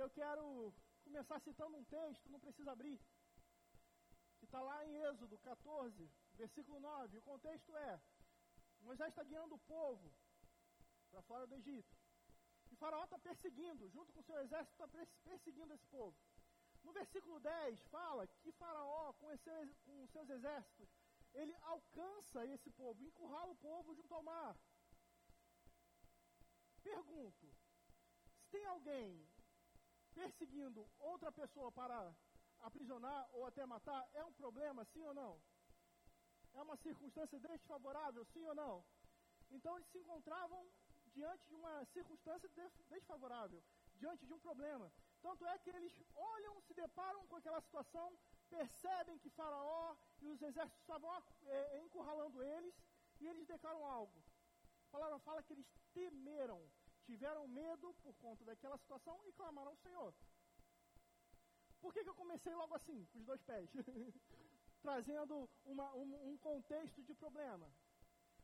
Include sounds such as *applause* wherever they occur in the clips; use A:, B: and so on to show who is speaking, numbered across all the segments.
A: Eu quero começar citando um texto, não precisa abrir, que está lá em Êxodo 14, versículo 9. O contexto é: Moisés está guiando o povo para fora do Egito. E Faraó está perseguindo, junto com seu exército, está perseguindo esse povo. No versículo 10 fala que Faraó, com, esse, com seus exércitos, ele alcança esse povo, encurrala o povo junto ao mar. Pergunto: se tem alguém perseguindo outra pessoa para aprisionar ou até matar, é um problema, sim ou não? É uma circunstância desfavorável, sim ou não? Então eles se encontravam diante de uma circunstância desfavorável, diante de um problema. Tanto é que eles olham, se deparam com aquela situação, percebem que Faraó e os exércitos estavam é, encurralando eles e eles declaram algo. A palavra fala que eles temeram, tiveram medo por conta daquela situação e clamaram ao Senhor. Por que, que eu comecei logo assim, com os dois pés? *laughs* Trazendo uma, um, um contexto de problema.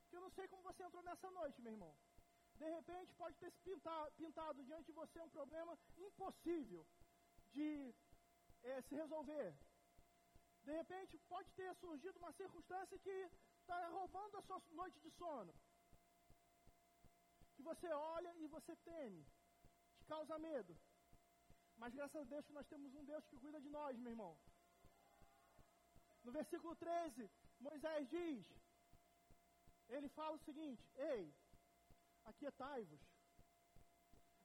A: Porque eu não sei como você entrou nessa noite, meu irmão. De repente pode ter se pintado, pintado diante de você um problema impossível de é, se resolver. De repente pode ter surgido uma circunstância que está roubando a sua noite de sono. Que você olha e você teme, te causa medo. Mas graças a Deus que nós temos um Deus que cuida de nós, meu irmão. No versículo 13, Moisés diz: ele fala o seguinte: Ei, aquietai-vos.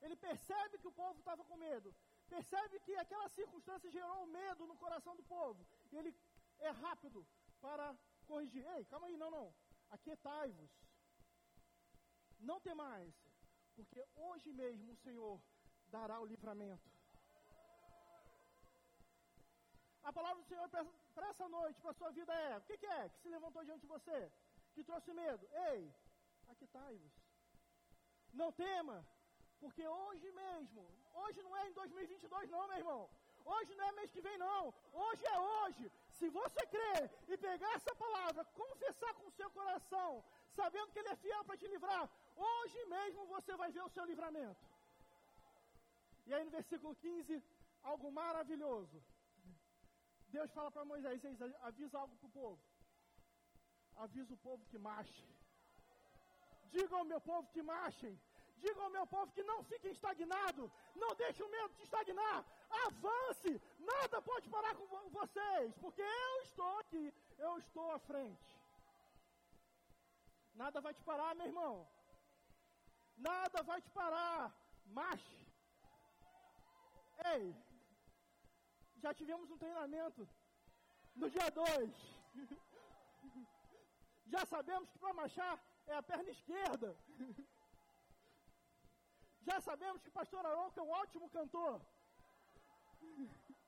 A: Ele percebe que o povo estava com medo. Percebe que aquela circunstância gerou medo no coração do povo. E ele é rápido para corrigir. Ei, calma aí, não, não. Aquietai-vos. Não tem mais. Porque hoje mesmo o Senhor dará o livramento. A palavra do Senhor para essa noite, para a sua vida é: o que, que é que se levantou diante de você? Que trouxe medo? Ei, aquietai-vos. Não tema, porque hoje mesmo, hoje não é em 2022 não, meu irmão. Hoje não é mês que vem não. Hoje é hoje. Se você crer e pegar essa palavra, confessar com o seu coração, sabendo que ele é fiel para te livrar, hoje mesmo você vai ver o seu livramento. E aí no versículo 15, algo maravilhoso. Deus fala para Moisés, avisa algo para o povo. Avisa o povo que marche. Diga ao meu povo que marchem. Diga ao meu povo que não fiquem estagnados. Não deixe o medo de estagnar. Avance. Nada pode parar com vocês. Porque eu estou aqui. Eu estou à frente. Nada vai te parar, meu irmão. Nada vai te parar. Marche. Ei. Já tivemos um treinamento no dia 2. *laughs* Já sabemos que para marchar é a perna esquerda. *laughs* Já sabemos que o pastor Arouca é um ótimo cantor. *laughs*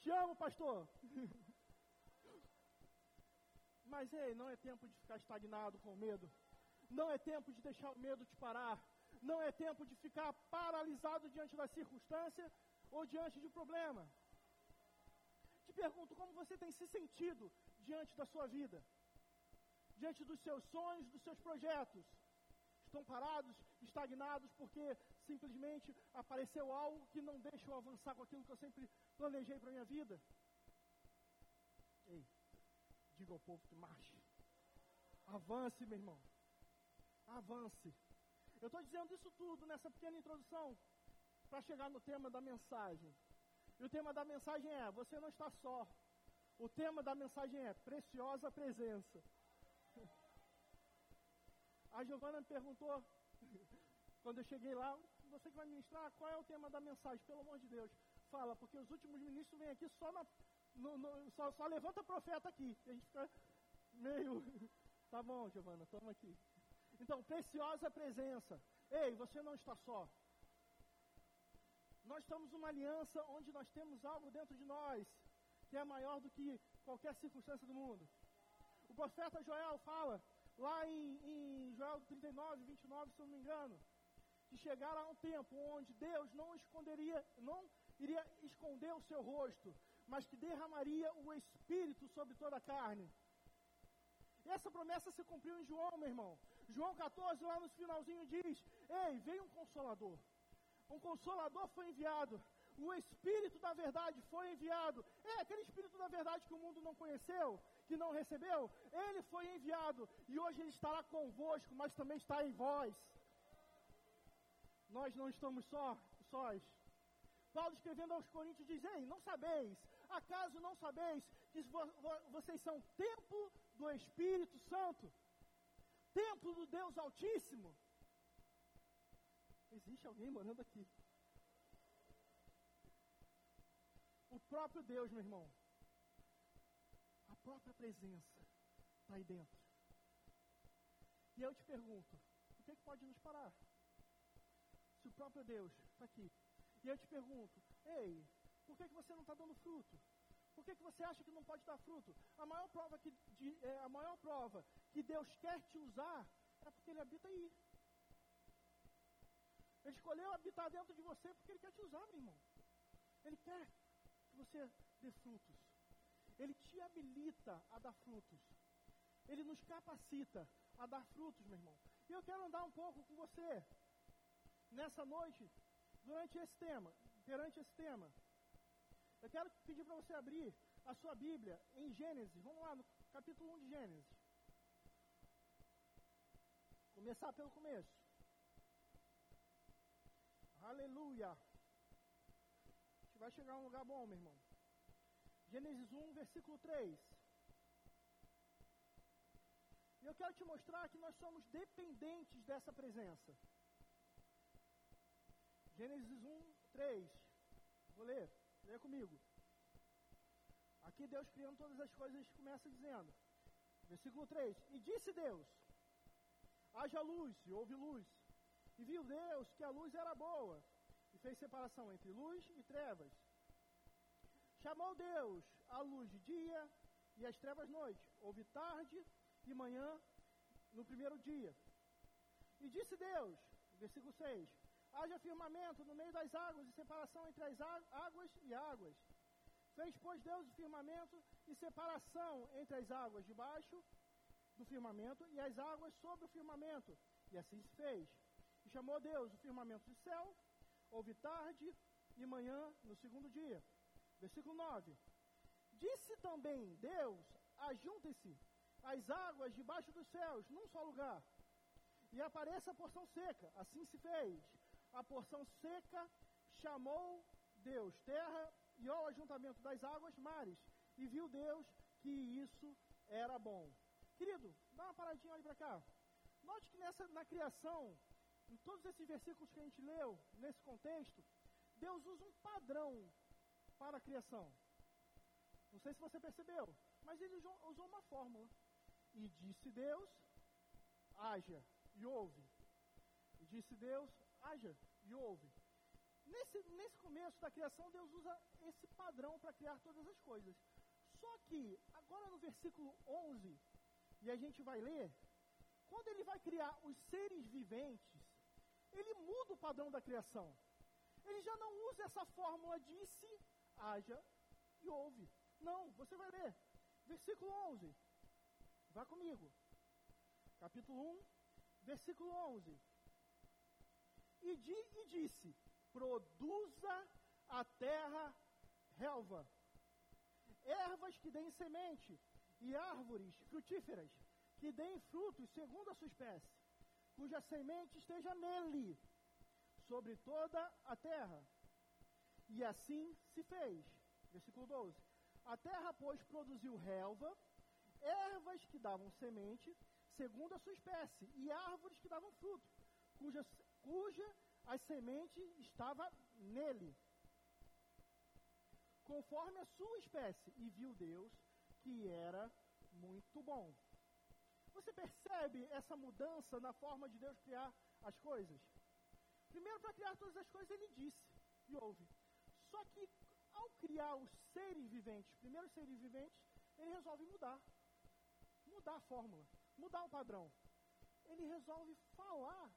A: Te amo, pastor. Mas ei, não é tempo de ficar estagnado com medo. Não é tempo de deixar o medo te parar. Não é tempo de ficar paralisado diante da circunstância ou diante de um problema. Te pergunto como você tem se sentido diante da sua vida, diante dos seus sonhos, dos seus projetos. Estão parados, estagnados, porque simplesmente apareceu algo que não deixa eu avançar com aquilo que eu sempre planejei para a minha vida. Diga ao povo que marche. Avance, meu irmão. Avance. Eu estou dizendo isso tudo nessa pequena introdução para chegar no tema da mensagem. E o tema da mensagem é: Você não está só. O tema da mensagem é Preciosa Presença. *laughs* A Giovana me perguntou, *laughs* quando eu cheguei lá, você que vai ministrar, qual é o tema da mensagem? Pelo amor de Deus, fala, porque os últimos ministros vêm aqui só na. Só, só levanta profeta aqui. A gente fica meio. *laughs* tá bom, Giovana, estamos aqui. Então, preciosa presença. Ei, você não está só. nós estamos numa aliança onde nós temos algo dentro de nós que é maior do que qualquer circunstância do mundo. O profeta Joel fala, lá em, em Joel 39, 29, se eu não me engano, que chegará um tempo onde Deus não esconderia, não iria esconder o seu rosto, mas que derramaria o Espírito sobre toda a carne. Essa promessa se cumpriu em João, meu irmão. João 14, lá no finalzinho, diz: Ei, veio um consolador. Um consolador foi enviado. O Espírito da verdade foi enviado. É aquele Espírito da verdade que o mundo não conheceu, que não recebeu. Ele foi enviado. E hoje ele estará convosco, mas também está em vós. Nós não estamos só, sós. Paulo escrevendo aos Coríntios diz: Ei, não sabeis, acaso não sabeis que vocês são templo do Espírito Santo, templo do Deus Altíssimo? Existe alguém morando aqui. O próprio Deus, meu irmão, a própria presença está aí dentro. E eu te pergunto: o que, é que pode nos parar? Se o próprio Deus está aqui. E eu te pergunto: ei, por que, que você não está dando fruto? Por que, que você acha que não pode dar fruto? A maior prova que, de, é, a maior prova que Deus quer te usar é porque Ele habita aí. Ele escolheu habitar dentro de você porque Ele quer te usar, meu irmão. Ele quer que você dê frutos. Ele te habilita a dar frutos. Ele nos capacita a dar frutos, meu irmão. E eu quero andar um pouco com você nessa noite, durante esse tema, perante esse tema. Eu quero pedir para você abrir a sua Bíblia em Gênesis. Vamos lá, no capítulo 1 de Gênesis. Começar pelo começo. Aleluia. A gente vai chegar a um lugar bom, meu irmão. Gênesis 1, versículo 3. E eu quero te mostrar que nós somos dependentes dessa presença. Gênesis 1, 3. Vou ler, leia comigo. Aqui Deus criando todas as coisas começa dizendo, versículo 3: E disse Deus: haja luz, e houve luz. E viu Deus que a luz era boa, e fez separação entre luz e trevas. Chamou Deus a luz de dia e as trevas noite. Houve tarde e manhã no primeiro dia. E disse Deus, versículo 6, haja firmamento no meio das águas e separação entre as águas e águas. Fez, pois, Deus o firmamento e separação entre as águas debaixo do firmamento e as águas sobre o firmamento. E assim se fez. E chamou Deus o firmamento do céu, houve tarde e manhã no segundo dia. Versículo 9. Disse também Deus: ajuntem-se as águas debaixo dos céus, num só lugar, e apareça a porção seca. Assim se fez. A porção seca chamou Deus terra e ao ajuntamento das águas mares. E viu Deus que isso era bom. Querido, dá uma paradinha ali para cá. Note que nessa, na criação, em todos esses versículos que a gente leu, nesse contexto, Deus usa um padrão para a criação. Não sei se você percebeu, mas ele usou uma fórmula. E disse Deus, haja e ouve. E disse Deus, haja e ouve. Nesse, nesse começo da criação, Deus usa esse padrão para criar todas as coisas. Só que, agora no versículo 11, e a gente vai ler, quando ele vai criar os seres viventes, ele muda o padrão da criação. Ele já não usa essa fórmula disse, haja e ouve. Não, você vai ler. Versículo 11. Vá comigo. Capítulo 1, versículo 11. E, di, e disse: Produza a terra relva, ervas que deem semente, e árvores frutíferas, que deem frutos segundo a sua espécie, cuja semente esteja nele, sobre toda a terra. E assim se fez. Versículo 12. A terra, pois, produziu relva, ervas que davam semente, segundo a sua espécie, e árvores que davam fruto, cuja, cuja a semente estava nele, conforme a sua espécie. E viu Deus que era muito bom. Você percebe essa mudança na forma de Deus criar as coisas? Primeiro, para criar todas as coisas, ele disse. e ouve. Só que ao criar os seres viventes, primeiros seres viventes, ele resolve mudar. Mudar a fórmula, mudar o padrão. Ele resolve falar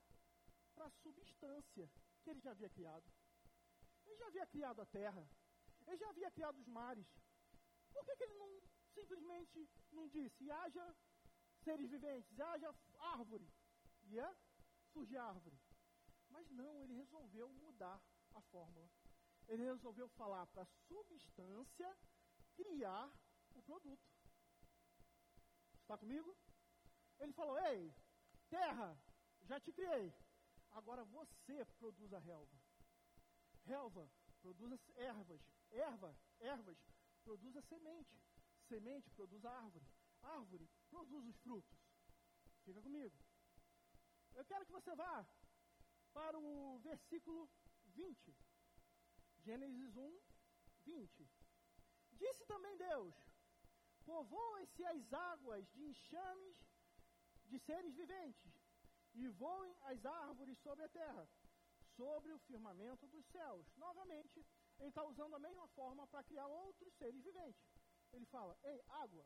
A: a substância que ele já havia criado. Ele já havia criado a terra. Ele já havia criado os mares. Por que, que ele não simplesmente não disse, haja seres viventes, haja árvore? Ia surgir árvore. Mas não, ele resolveu mudar a fórmula. Ele resolveu falar para a substância criar o produto. Está comigo? Ele falou: Ei, terra, já te criei. Agora você produz a relva. Relva, produz ervas. Erva, ervas, produz a semente. Semente, produz a árvore. Árvore, produz os frutos. Fica comigo. Eu quero que você vá para o versículo 20. Gênesis 1, 20. Disse também Deus: Povoem-se as águas de enxames de seres viventes, e voem as árvores sobre a terra, sobre o firmamento dos céus. Novamente, ele está usando a mesma forma para criar outros seres viventes. Ele fala: Ei, água,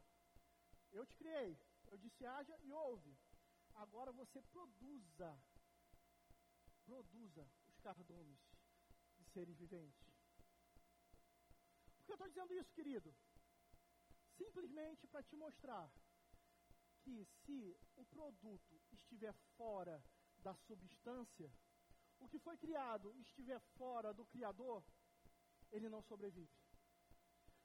A: eu te criei, eu disse haja e ouve. Agora você produza, produza os cardumes de seres viventes. Por que eu estou dizendo isso, querido? Simplesmente para te mostrar que se o produto estiver fora da substância, o que foi criado estiver fora do Criador, ele não sobrevive.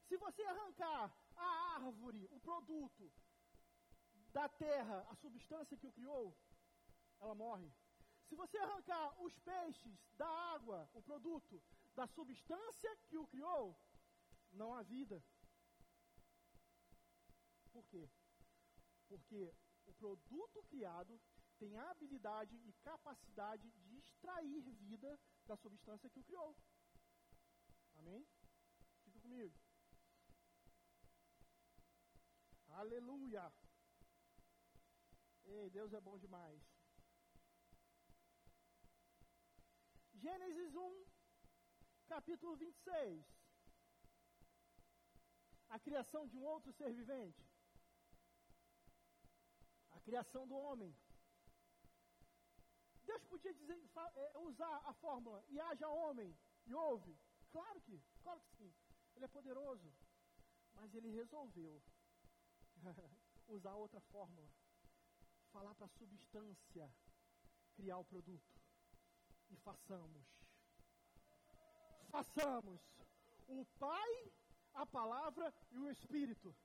A: Se você arrancar a árvore, o produto, da terra, a substância que o criou, ela morre. Se você arrancar os peixes da água, o produto da substância que o criou, não há vida. Por quê? Porque o produto criado tem a habilidade e capacidade de extrair vida da substância que o criou. Amém? Fica comigo. Aleluia. Ei, Deus é bom demais. Gênesis 1, capítulo 26. A criação de um outro ser vivente. Criação do homem. Deus podia dizer, é, usar a fórmula e haja homem e houve. Claro que, claro que sim. Ele é poderoso. Mas ele resolveu *laughs* usar outra fórmula falar para a substância criar o produto. E façamos. Façamos. O Pai, a palavra e o Espírito.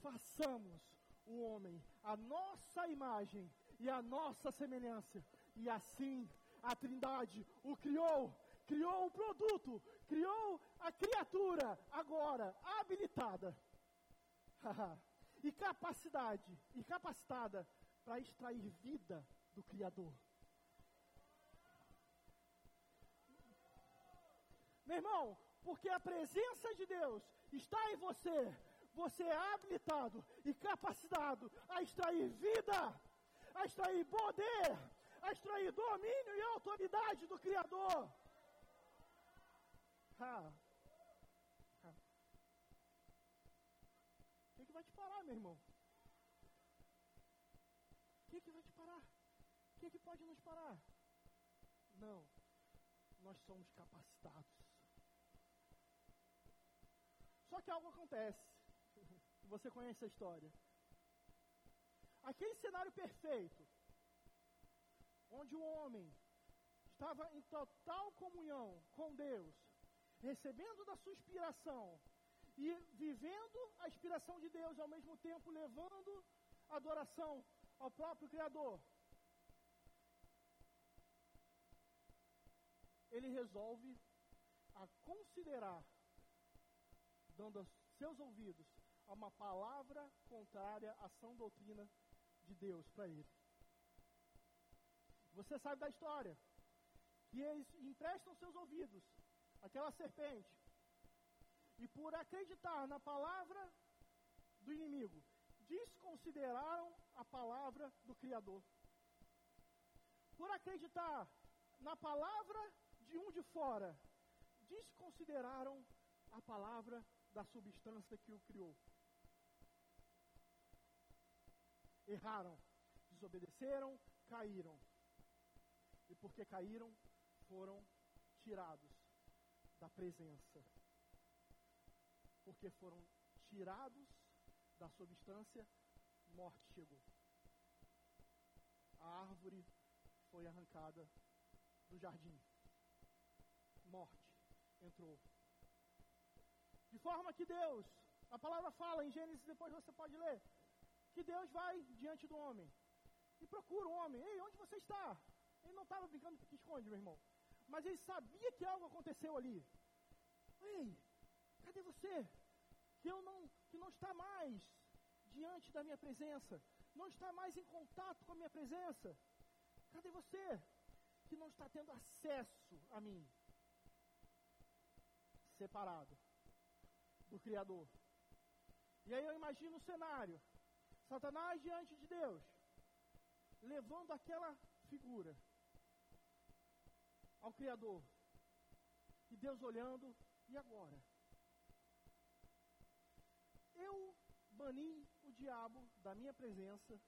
A: Façamos o homem, a nossa imagem e a nossa semelhança. E assim a Trindade o criou, criou o produto, criou a criatura, agora habilitada. e capacidade, e capacitada para extrair vida do Criador. Meu irmão, porque a presença de Deus está em você, você é habilitado e capacitado a extrair vida, a extrair poder, a extrair domínio e autoridade do Criador. Ah. O que, que vai te parar, meu irmão? que, que vai te parar? O que, que pode nos parar? Não. Nós somos capacitados. Só que algo acontece. Você conhece a história. Aquele cenário perfeito, onde o homem estava em total comunhão com Deus, recebendo da sua inspiração e vivendo a inspiração de Deus, ao mesmo tempo levando adoração ao próprio Criador. Ele resolve a considerar, dando aos seus ouvidos, a uma palavra contrária à sã doutrina de Deus para ele. Você sabe da história. Que eles emprestam seus ouvidos àquela serpente. E por acreditar na palavra do inimigo, desconsideraram a palavra do Criador. Por acreditar na palavra de um de fora, desconsideraram a palavra da substância que o criou. Erraram, desobedeceram, caíram. E porque caíram, foram tirados da presença. Porque foram tirados da substância, morte chegou. A árvore foi arrancada do jardim. Morte entrou. De forma que Deus, a palavra fala em Gênesis, depois você pode ler, que Deus vai diante do homem e procura o homem. Ei, onde você está? Ele não estava brincando porque esconde, meu irmão. Mas ele sabia que algo aconteceu ali. Ei, cadê você? Que eu não, que não está mais diante da minha presença, não está mais em contato com a minha presença. Cadê você? Que não está tendo acesso a mim. Separado do Criador. E aí eu imagino o cenário: Satanás diante de Deus, levando aquela figura ao Criador. E Deus olhando, e agora? Eu bani o diabo da minha presença,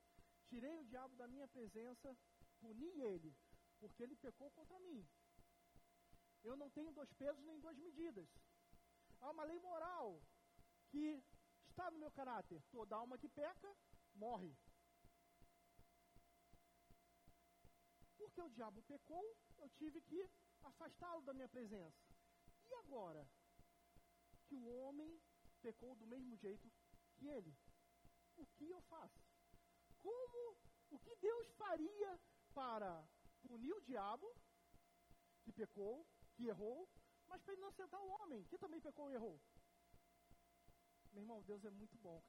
A: tirei o diabo da minha presença, puni ele, porque ele pecou contra mim. Eu não tenho dois pesos nem duas medidas. Há uma lei moral que está no meu caráter. Toda alma que peca, morre. Porque o diabo pecou, eu tive que afastá-lo da minha presença. E agora? Que o homem pecou do mesmo jeito que ele. O que eu faço? Como, o que Deus faria para punir o diabo, que pecou, que errou, mas para sentar o homem, que também pecou e errou? Meu irmão, Deus é muito bom.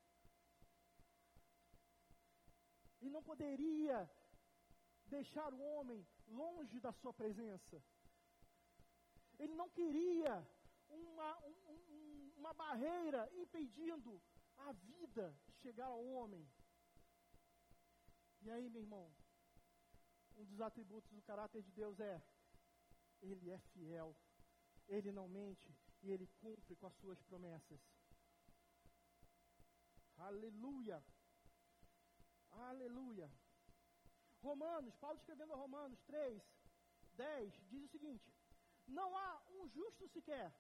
A: E não poderia deixar o homem longe da sua presença. Ele não queria uma, um, uma barreira impedindo a vida chegar ao homem. E aí, meu irmão, um dos atributos do caráter de Deus é: Ele é fiel, Ele não mente e Ele cumpre com as suas promessas. Aleluia! Aleluia! Romanos, Paulo escrevendo a Romanos 3, 10, diz o seguinte: Não há um justo sequer,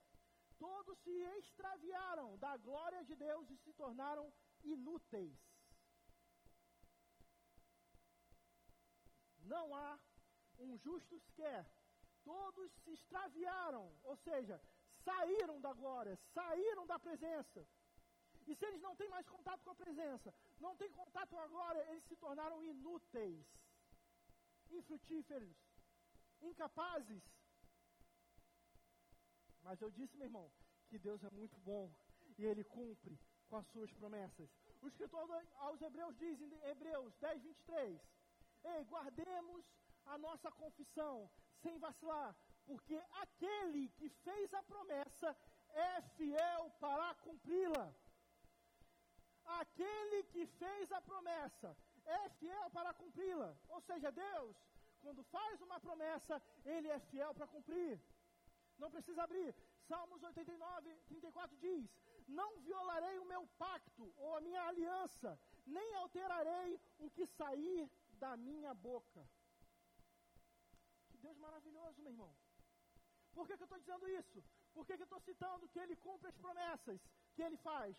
A: todos se extraviaram da glória de Deus e se tornaram inúteis. Não há um justo sequer, todos se extraviaram, ou seja, saíram da glória, saíram da presença. E se eles não têm mais contato com a presença, não têm contato com a glória, eles se tornaram inúteis infrutíferos, incapazes. Mas eu disse, meu irmão, que Deus é muito bom e Ele cumpre com as suas promessas. O escritor aos Hebreus diz em Hebreus 10, 23: Ei, guardemos a nossa confissão sem vacilar, porque aquele que fez a promessa é fiel para cumpri-la. Aquele que fez a promessa é fiel para cumpri-la. Ou seja, Deus, quando faz uma promessa, Ele é fiel para cumprir. Não precisa abrir. Salmos 89, 34 diz: Não violarei o meu pacto ou a minha aliança, nem alterarei o que sair da minha boca. Que Deus maravilhoso, meu irmão. Por que, que eu estou dizendo isso? Por que, que eu estou citando que ele cumpre as promessas que ele faz?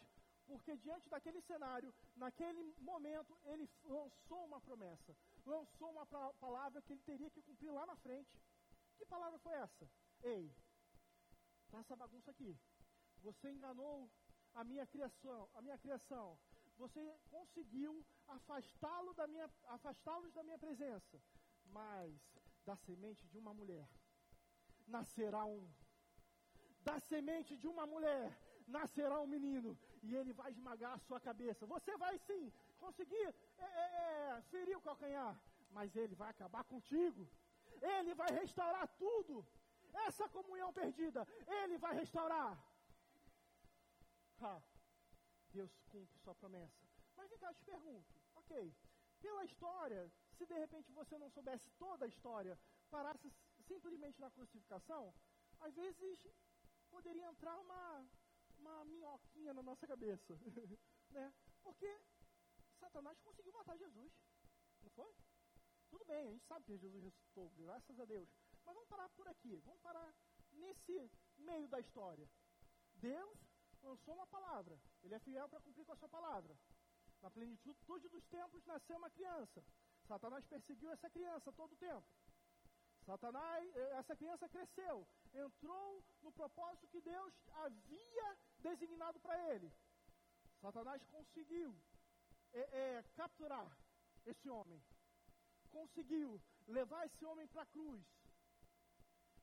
A: Porque diante daquele cenário, naquele momento, ele lançou uma promessa, lançou uma palavra que ele teria que cumprir lá na frente. Que palavra foi essa? Ei, tá essa bagunça aqui. Você enganou a minha criação, a minha criação. Você conseguiu afastá-lo da minha, afastá-los da minha presença. Mas da semente de uma mulher nascerá um. Da semente de uma mulher nascerá um menino e ele vai esmagar a sua cabeça. Você vai sim conseguir é, é, é, ferir o calcanhar, mas ele vai acabar contigo. Ele vai restaurar tudo. Essa comunhão perdida, ele vai restaurar. Ha, Deus cumpre sua promessa. Mas vem cá, eu te pergunto, ok, pela história, se de repente você não soubesse toda a história, parasse simplesmente na crucificação, às vezes poderia entrar uma, uma minhoquinha na nossa cabeça. *laughs* né? Porque Satanás conseguiu matar Jesus. Não foi? Tudo bem, a gente sabe que Jesus ressuscitou, graças a Deus. Mas vamos parar por aqui, vamos parar nesse meio da história. Deus lançou uma palavra, ele é fiel para cumprir com a sua palavra. Na plenitude dos tempos nasceu uma criança. Satanás perseguiu essa criança todo o tempo. Satanás, eh, essa criança cresceu, entrou no propósito que Deus havia designado para ele. Satanás conseguiu é, é, capturar esse homem, conseguiu levar esse homem para a cruz,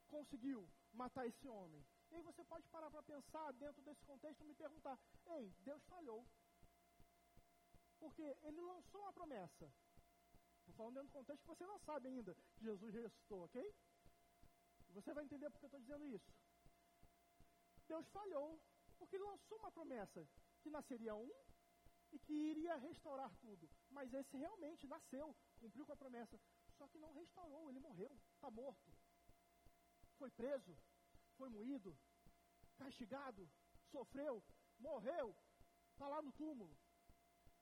A: conseguiu matar esse homem. E aí você pode parar para pensar dentro desse contexto e me perguntar: ei, Deus falhou. Porque ele lançou uma promessa. Estou falando dentro do contexto que você não sabe ainda que Jesus ressuscitou, ok? Você vai entender porque eu estou dizendo isso. Deus falhou, porque ele lançou uma promessa que nasceria um e que iria restaurar tudo. Mas esse realmente nasceu, cumpriu com a promessa. Só que não restaurou, ele morreu, está morto. Foi preso, foi moído, castigado, sofreu, morreu, está lá no túmulo.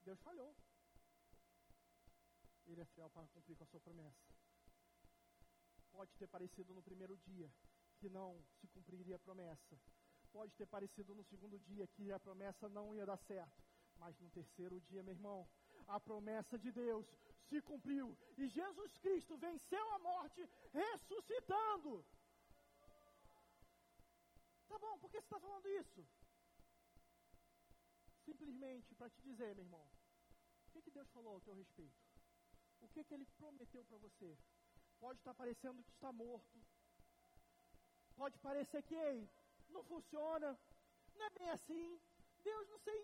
A: Deus falhou. Ele é fiel para cumprir com a sua promessa. Pode ter parecido no primeiro dia que não se cumpriria a promessa. Pode ter parecido no segundo dia que a promessa não ia dar certo. Mas no terceiro dia, meu irmão, a promessa de Deus se cumpriu. E Jesus Cristo venceu a morte ressuscitando. Tá bom, por que você está falando isso? Simplesmente para te dizer, meu irmão, o que, que Deus falou ao teu respeito? O que, que Ele prometeu para você? Pode estar tá parecendo que está morto. Pode parecer que, ei, não funciona. Não é bem assim. Deus, não sei,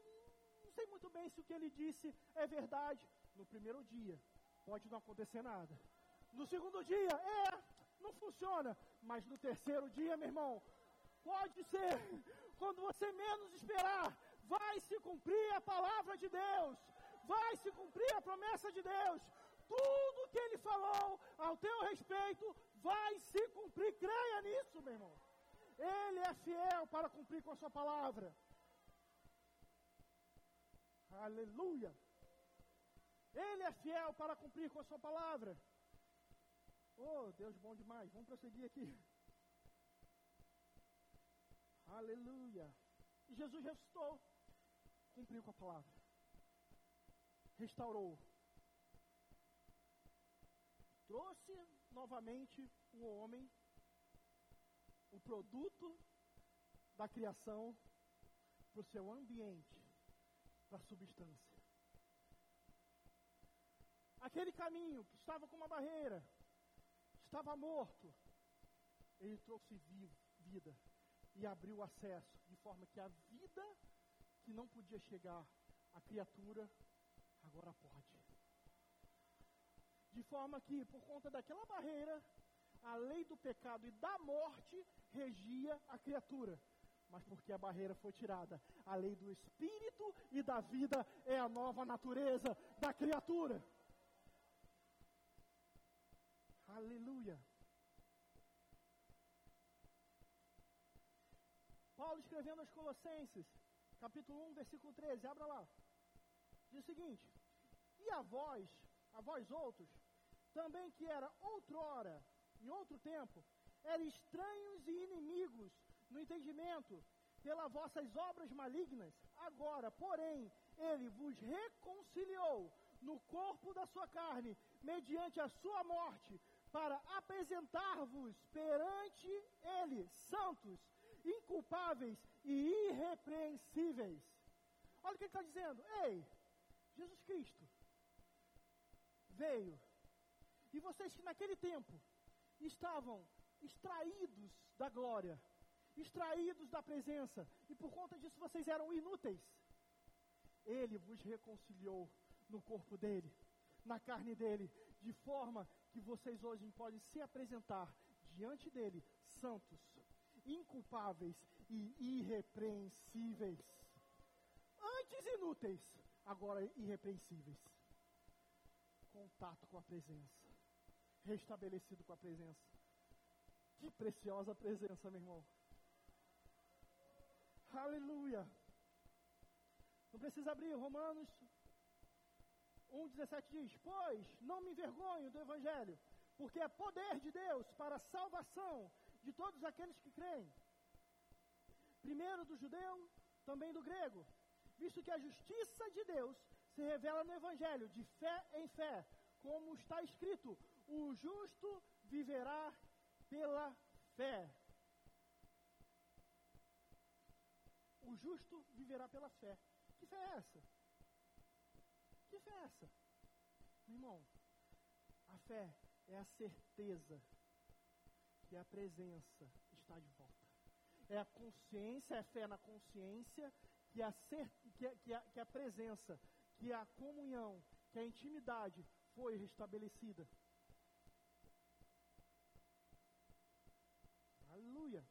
A: não sei muito bem se o que Ele disse é verdade. No primeiro dia, pode não acontecer nada. No segundo dia, é, não funciona. Mas no terceiro dia, meu irmão, Pode ser, quando você menos esperar, vai se cumprir a palavra de Deus, vai se cumprir a promessa de Deus. Tudo que ele falou ao teu respeito vai se cumprir. Creia nisso, meu irmão. Ele é fiel para cumprir com a sua palavra. Aleluia. Ele é fiel para cumprir com a sua palavra. Oh, Deus bom demais. Vamos prosseguir aqui. Aleluia. Jesus ressuscitou, cumpriu com a palavra, restaurou, trouxe novamente o homem, o produto da criação, para o seu ambiente, para a substância. Aquele caminho que estava com uma barreira, estava morto, ele trouxe vida e abriu acesso, de forma que a vida que não podia chegar à criatura, agora pode. De forma que, por conta daquela barreira, a lei do pecado e da morte regia a criatura. Mas porque a barreira foi tirada, a lei do espírito e da vida é a nova natureza da criatura. Aleluia. Paulo escrevendo aos Colossenses, capítulo 1, versículo 13, abra lá. Diz o seguinte: E a vós, a vós outros, também que era outrora, em outro tempo, eram estranhos e inimigos no entendimento, pelas vossas obras malignas, agora, porém, ele vos reconciliou no corpo da sua carne, mediante a sua morte, para apresentar-vos perante ele santos inculpáveis e irrepreensíveis. Olha o que ele está dizendo. Ei, Jesus Cristo veio. E vocês que naquele tempo estavam extraídos da glória, extraídos da presença, e por conta disso vocês eram inúteis. Ele vos reconciliou no corpo dele, na carne dele, de forma que vocês hoje podem se apresentar diante dele santos, inculpáveis e irrepreensíveis. Antes inúteis, agora irrepreensíveis. Contato com a presença. Restabelecido com a presença. Que preciosa presença, meu irmão. Aleluia. Não precisa abrir Romanos 1,17 diz: Pois não me envergonho do Evangelho, porque é poder de Deus para a salvação de todos aqueles que creem. Primeiro do judeu, também do grego, visto que a justiça de Deus se revela no Evangelho, de fé em fé, como está escrito: o justo viverá pela fé. O justo viverá pela fé. Que fé é essa? Que fé é essa? Meu irmão, a fé é a certeza que a presença está de volta. É a consciência, é a fé na consciência que a, que, a, que, a, que a presença, que a comunhão, que a intimidade foi restabelecida. Aleluia.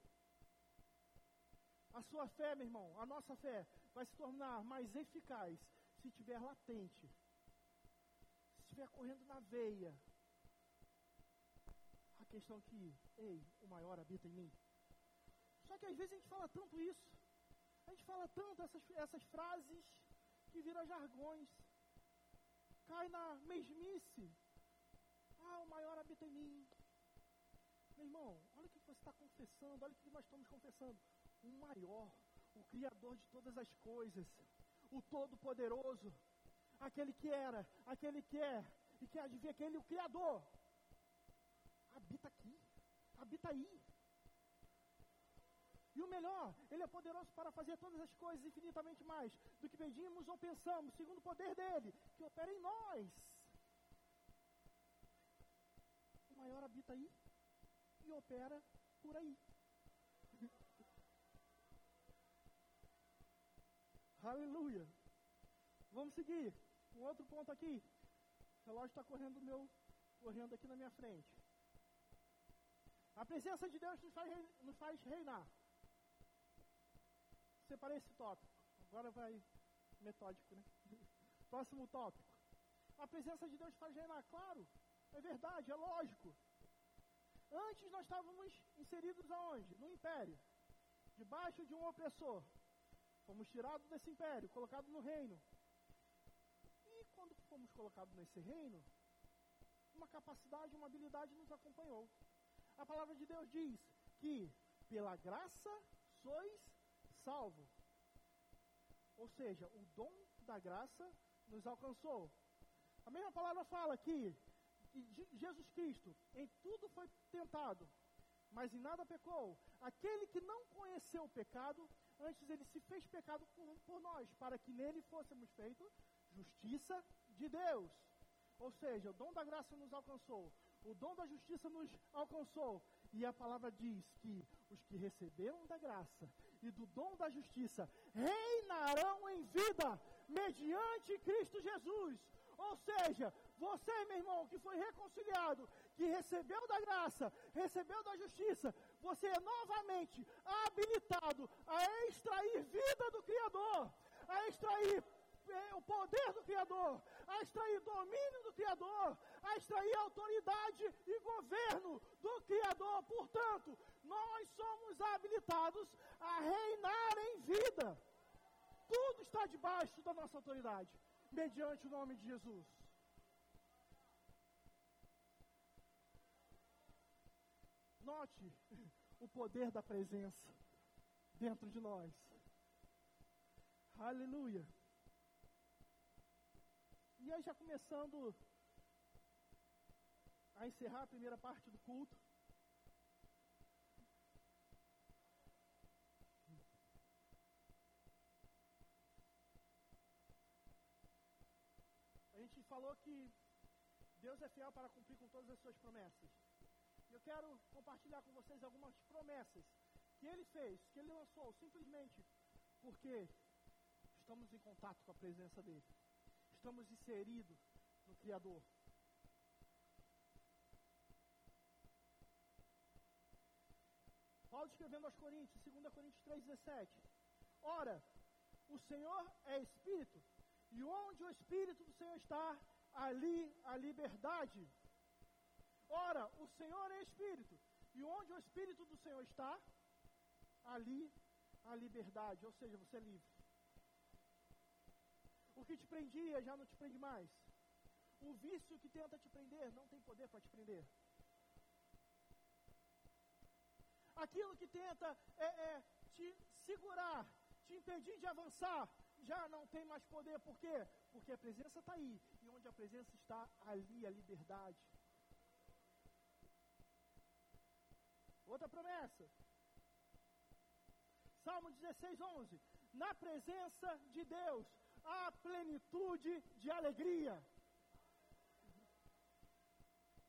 A: A sua fé, meu irmão, a nossa fé vai se tornar mais eficaz se estiver latente, se estiver correndo na veia. A questão que, ei, o maior habita em mim. Só que às vezes a gente fala tanto isso, a gente fala tanto essas, essas frases que viram jargões, cai na mesmice. Ah, o maior habita em mim. Meu irmão, olha o que você está confessando, olha o que nós estamos confessando. O maior, o Criador de todas as coisas, o Todo-Poderoso, aquele que era, aquele que é, e que vir, aquele, o Criador, habita aqui, habita aí. E o melhor, Ele é poderoso para fazer todas as coisas infinitamente mais do que pedimos ou pensamos, segundo o poder dele, que opera em nós. O maior habita aí e opera por aí. Aleluia. Vamos seguir. Um outro ponto aqui. O relógio está correndo meu, correndo aqui na minha frente. A presença de Deus nos faz, reinar separei esse tópico. Agora vai metódico, né? *laughs* Próximo tópico. A presença de Deus faz reinar, claro. É verdade, é lógico. Antes nós estávamos inseridos aonde? No império. Debaixo de um opressor. Fomos tirados desse império, colocados no reino. E quando fomos colocados nesse reino, uma capacidade, uma habilidade nos acompanhou. A palavra de Deus diz que pela graça sois salvo. Ou seja, o dom da graça nos alcançou. A mesma palavra fala que, Jesus Cristo em tudo foi tentado, mas em nada pecou. Aquele que não conheceu o pecado, antes ele se fez pecado por, nós, para que nele fôssemos feitos justiça de Deus. Ou seja, o dom da graça nos alcançou, o dom da justiça nos alcançou. E a palavra diz que os que receberam da graça e do dom da justiça reinarão em vida mediante Cristo Jesus. Ou seja, você, meu irmão, que foi reconciliado, que recebeu da graça, recebeu da justiça, você é novamente habilitado a extrair vida do Criador, a extrair é, o poder do Criador, a extrair domínio do Criador, a extrair autoridade e governo do Criador. Portanto, nós somos habilitados a reinar em vida. Tudo está debaixo da nossa autoridade, mediante o nome de Jesus. Note o poder da presença dentro de nós. Aleluia. E aí, já começando a encerrar a primeira parte do culto. A gente falou que Deus é fiel para cumprir com todas as suas promessas. Eu quero compartilhar com vocês algumas promessas que Ele fez, que Ele lançou, simplesmente porque estamos em contato com a presença dEle. Estamos inseridos no Criador. Paulo escrevendo aos Coríntios, 2 Coríntios 3,17. Ora, o Senhor é Espírito, e onde o Espírito do Senhor está, ali a liberdade. O Senhor é Espírito, e onde o Espírito do Senhor está, ali a liberdade, ou seja, você é livre. O que te prendia já não te prende mais. O vício que tenta te prender não tem poder para te prender. Aquilo que tenta é, é, te segurar, te impedir de avançar, já não tem mais poder. Por quê? Porque a presença está aí. E onde a presença está, ali a liberdade. Outra promessa. Salmo 16, 11. Na presença de Deus, há plenitude de alegria.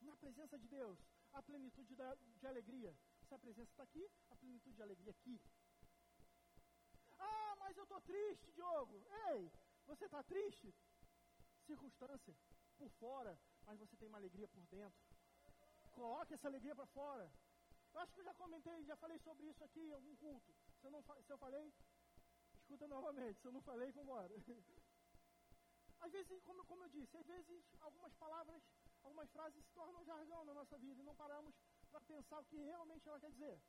A: Na presença de Deus, há plenitude de alegria. Se a presença está aqui, a plenitude de alegria aqui. Ah, mas eu estou triste, Diogo. Ei, você está triste? Circunstância, por fora, mas você tem uma alegria por dentro. Coloque essa alegria para fora. Eu acho que eu já comentei, já falei sobre isso aqui em algum culto. Se eu, não, se eu falei, escuta novamente. Se eu não falei, vamos embora. *laughs* Às vezes, como, como eu disse, às vezes algumas palavras, algumas frases se tornam jargão na nossa vida e não paramos para pensar o que realmente ela quer dizer.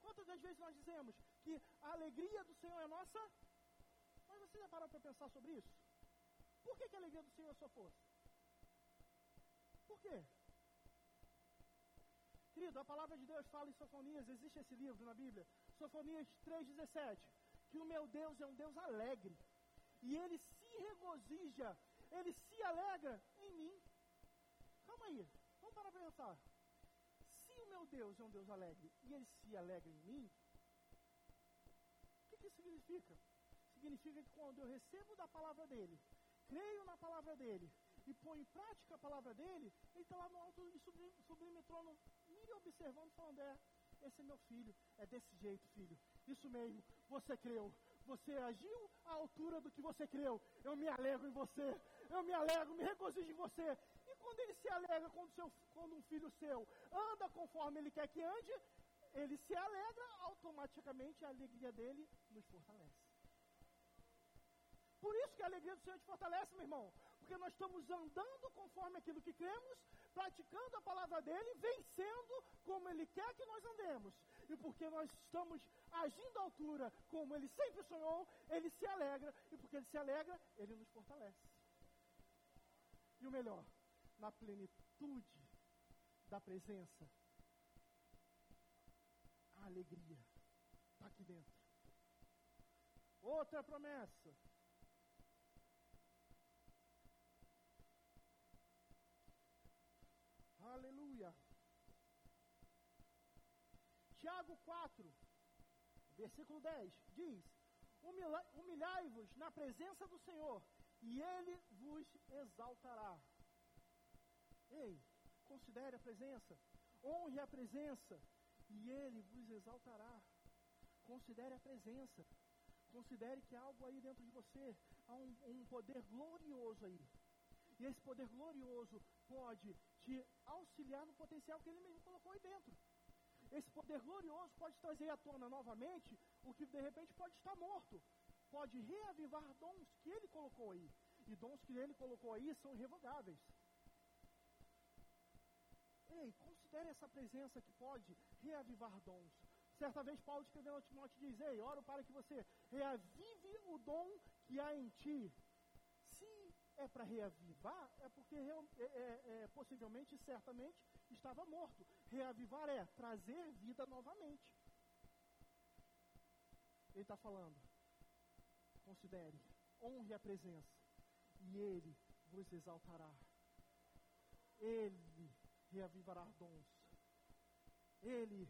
A: Quantas das vezes nós dizemos que a alegria do Senhor é nossa? Mas você já parou para pensar sobre isso? Por que, que a alegria do Senhor é sua força? Por quê? A palavra de Deus fala em Sofonias, existe esse livro na Bíblia, Sofonias 3,17, que o meu Deus é um Deus alegre, e ele se regozija, ele se alegra em mim. Calma aí, vamos parar para pensar meu Deus é um Deus alegre e ele se alegra em mim, o que, que isso significa? Significa que quando eu recebo da palavra dele, creio na palavra dele e põe em prática a palavra dele, ele está lá no alto e sublime, sublime trono, me observando, falando: É, esse é meu filho, é desse jeito, filho. Isso mesmo, você creu, você agiu à altura do que você creu. Eu me alegro em você, eu me alegro, me regozijo em você quando ele se alegra quando, seu, quando um filho seu anda conforme ele quer que ande, ele se alegra, automaticamente a alegria dele nos fortalece. Por isso que a alegria do Senhor te fortalece, meu irmão. Porque nós estamos andando conforme aquilo que cremos, praticando a palavra dele, vencendo como ele quer que nós andemos. E porque nós estamos agindo à altura como ele sempre sonhou, ele se alegra. E porque ele se alegra, ele nos fortalece. E o melhor, na plenitude da presença, a alegria está aqui dentro. Outra promessa. Aleluia. Tiago 4, versículo 10, diz: Humilhai-vos na presença do Senhor, e Ele vos exaltará. Ei, considere a presença, honre a presença, e Ele vos exaltará. Considere a presença, considere que há algo aí dentro de você, há um, um poder glorioso aí. E esse poder glorioso pode auxiliar no potencial que Ele mesmo colocou aí dentro. Esse poder glorioso pode trazer à tona novamente o que de repente pode estar morto. Pode reavivar dons que Ele colocou aí. E dons que Ele colocou aí são irrevogáveis. Ei, considere essa presença que pode reavivar dons. Certa vez Paulo escreveu ao Timóteo diz, ei, oro para que você reavive o dom que há em ti. É para reavivar, é porque é, é, é, possivelmente, certamente, estava morto. Reavivar é trazer vida novamente. Ele está falando, considere, honre a presença, e Ele vos exaltará. Ele reavivará dons. Ele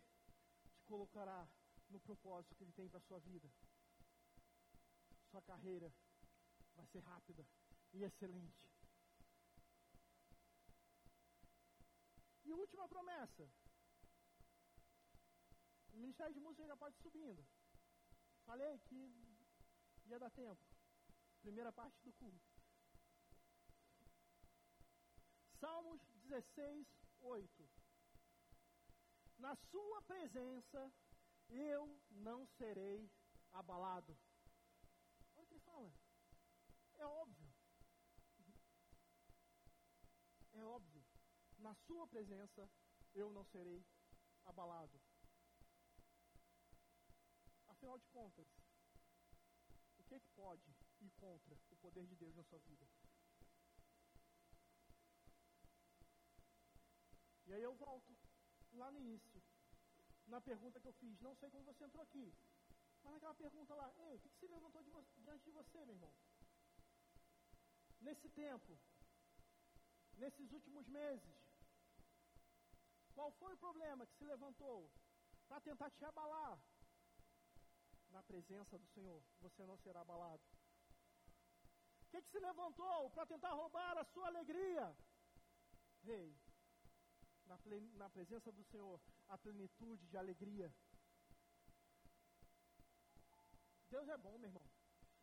A: te colocará no propósito que Ele tem para a sua vida. Sua carreira vai ser rápida e excelente. E última promessa. O Ministério de Música já pode ir subindo. Falei que ia dar tempo. Primeira parte do culto. Salmos 16, 8. Na sua presença eu não serei abalado. Olha o que ele fala. É óbvio. É óbvio. Na sua presença eu não serei abalado. Afinal de contas, o que, que pode ir contra o poder de Deus na sua vida? E aí eu volto lá no início, na pergunta que eu fiz. Não sei como você entrou aqui, mas naquela pergunta lá, ei, o que, que se levantou de diante de você, meu irmão? Nesse tempo, nesses últimos meses, qual foi o problema que se levantou para tentar te abalar? Na presença do Senhor, você não será abalado. O que, que se levantou para tentar roubar a sua alegria? Rei, na, na presença do Senhor, a plenitude de alegria. Deus é bom, meu irmão.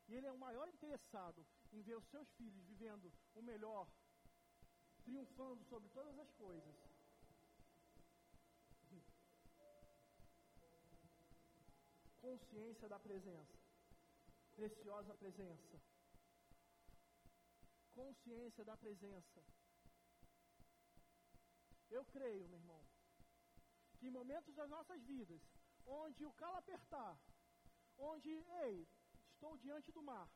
A: E Ele é o maior interessado em ver os seus filhos vivendo o melhor, triunfando sobre todas as coisas. Consciência da presença, preciosa presença. Consciência da presença. Eu creio, meu irmão, que em momentos das nossas vidas, onde o calo apertar, onde, ei, estou diante do mar,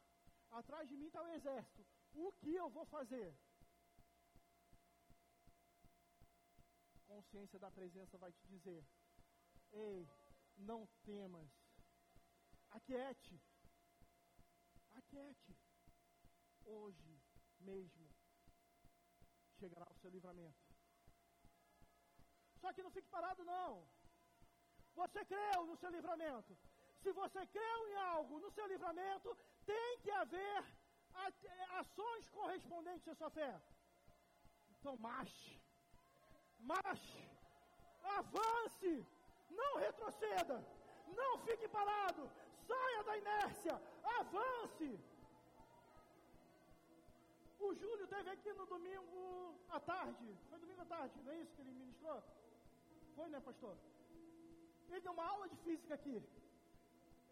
A: atrás de mim está o exército, o que eu vou fazer? Consciência da presença vai te dizer: ei, não temas, aquiete, aquiete, hoje mesmo chegará o seu livramento. Só que não fique parado, não. Você creu no seu livramento. Se você creu em algo no seu livramento, tem que haver ações correspondentes à sua fé. Então, marche. Marche. Avance. Não retroceda. Não fique parado. Saia da inércia. Avance. O Júlio teve aqui no domingo à tarde. Foi domingo à tarde, não é isso que ele ministrou? Foi, né, pastor? Ele deu uma aula de física aqui.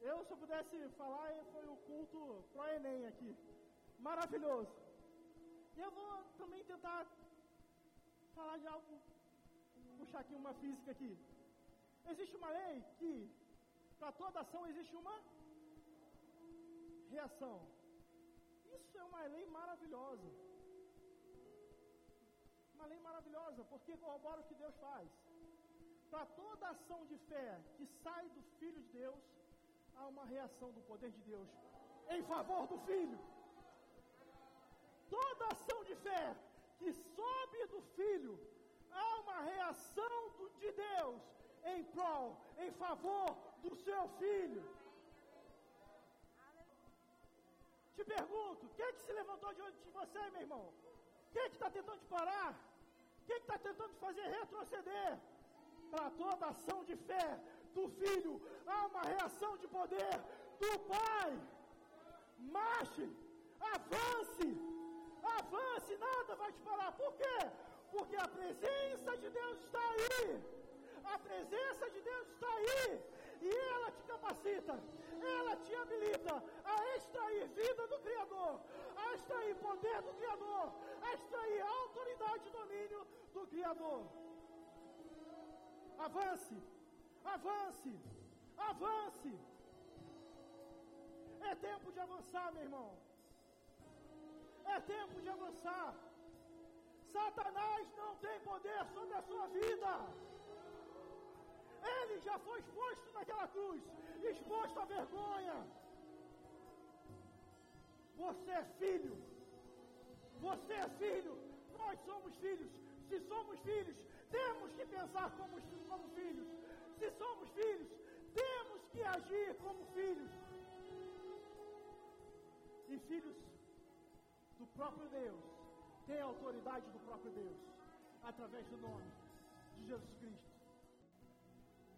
A: Eu, se eu pudesse falar, foi o culto pro Enem aqui. Maravilhoso. E eu vou também tentar falar de algo, puxar aqui uma física aqui. Existe uma lei que, para toda ação, existe uma reação. Isso é uma lei maravilhosa. Uma lei maravilhosa, porque corrobora o que Deus faz. Para toda ação de fé que sai do Filho de Deus, há uma reação do poder de Deus em favor do Filho. Toda ação de fé que sobe do Filho, há uma reação do, de Deus em prol, em favor do seu Filho. Te pergunto, quem é que se levantou diante de você, meu irmão? Quem é que está tentando te parar? Quem é que está tentando te fazer retroceder? para toda ação de fé do filho, há uma reação de poder do pai. Marche, avance, avance, nada vai te parar. Por quê? Porque a presença de Deus está aí. A presença de Deus está aí. E ela te capacita, ela te habilita a extrair vida do Criador, a extrair poder do Criador, a extrair autoridade e domínio do Criador. Avance, avance, avance. É tempo de avançar, meu irmão. É tempo de avançar. Satanás não tem poder sobre a sua vida. Ele já foi exposto naquela cruz, exposto à vergonha. Você é filho. Você é filho. Nós somos filhos. Se somos filhos, temos que pensar como, como filhos. Se somos filhos, temos que agir como filhos. E filhos do próprio Deus têm a autoridade do próprio Deus, através do nome de Jesus Cristo.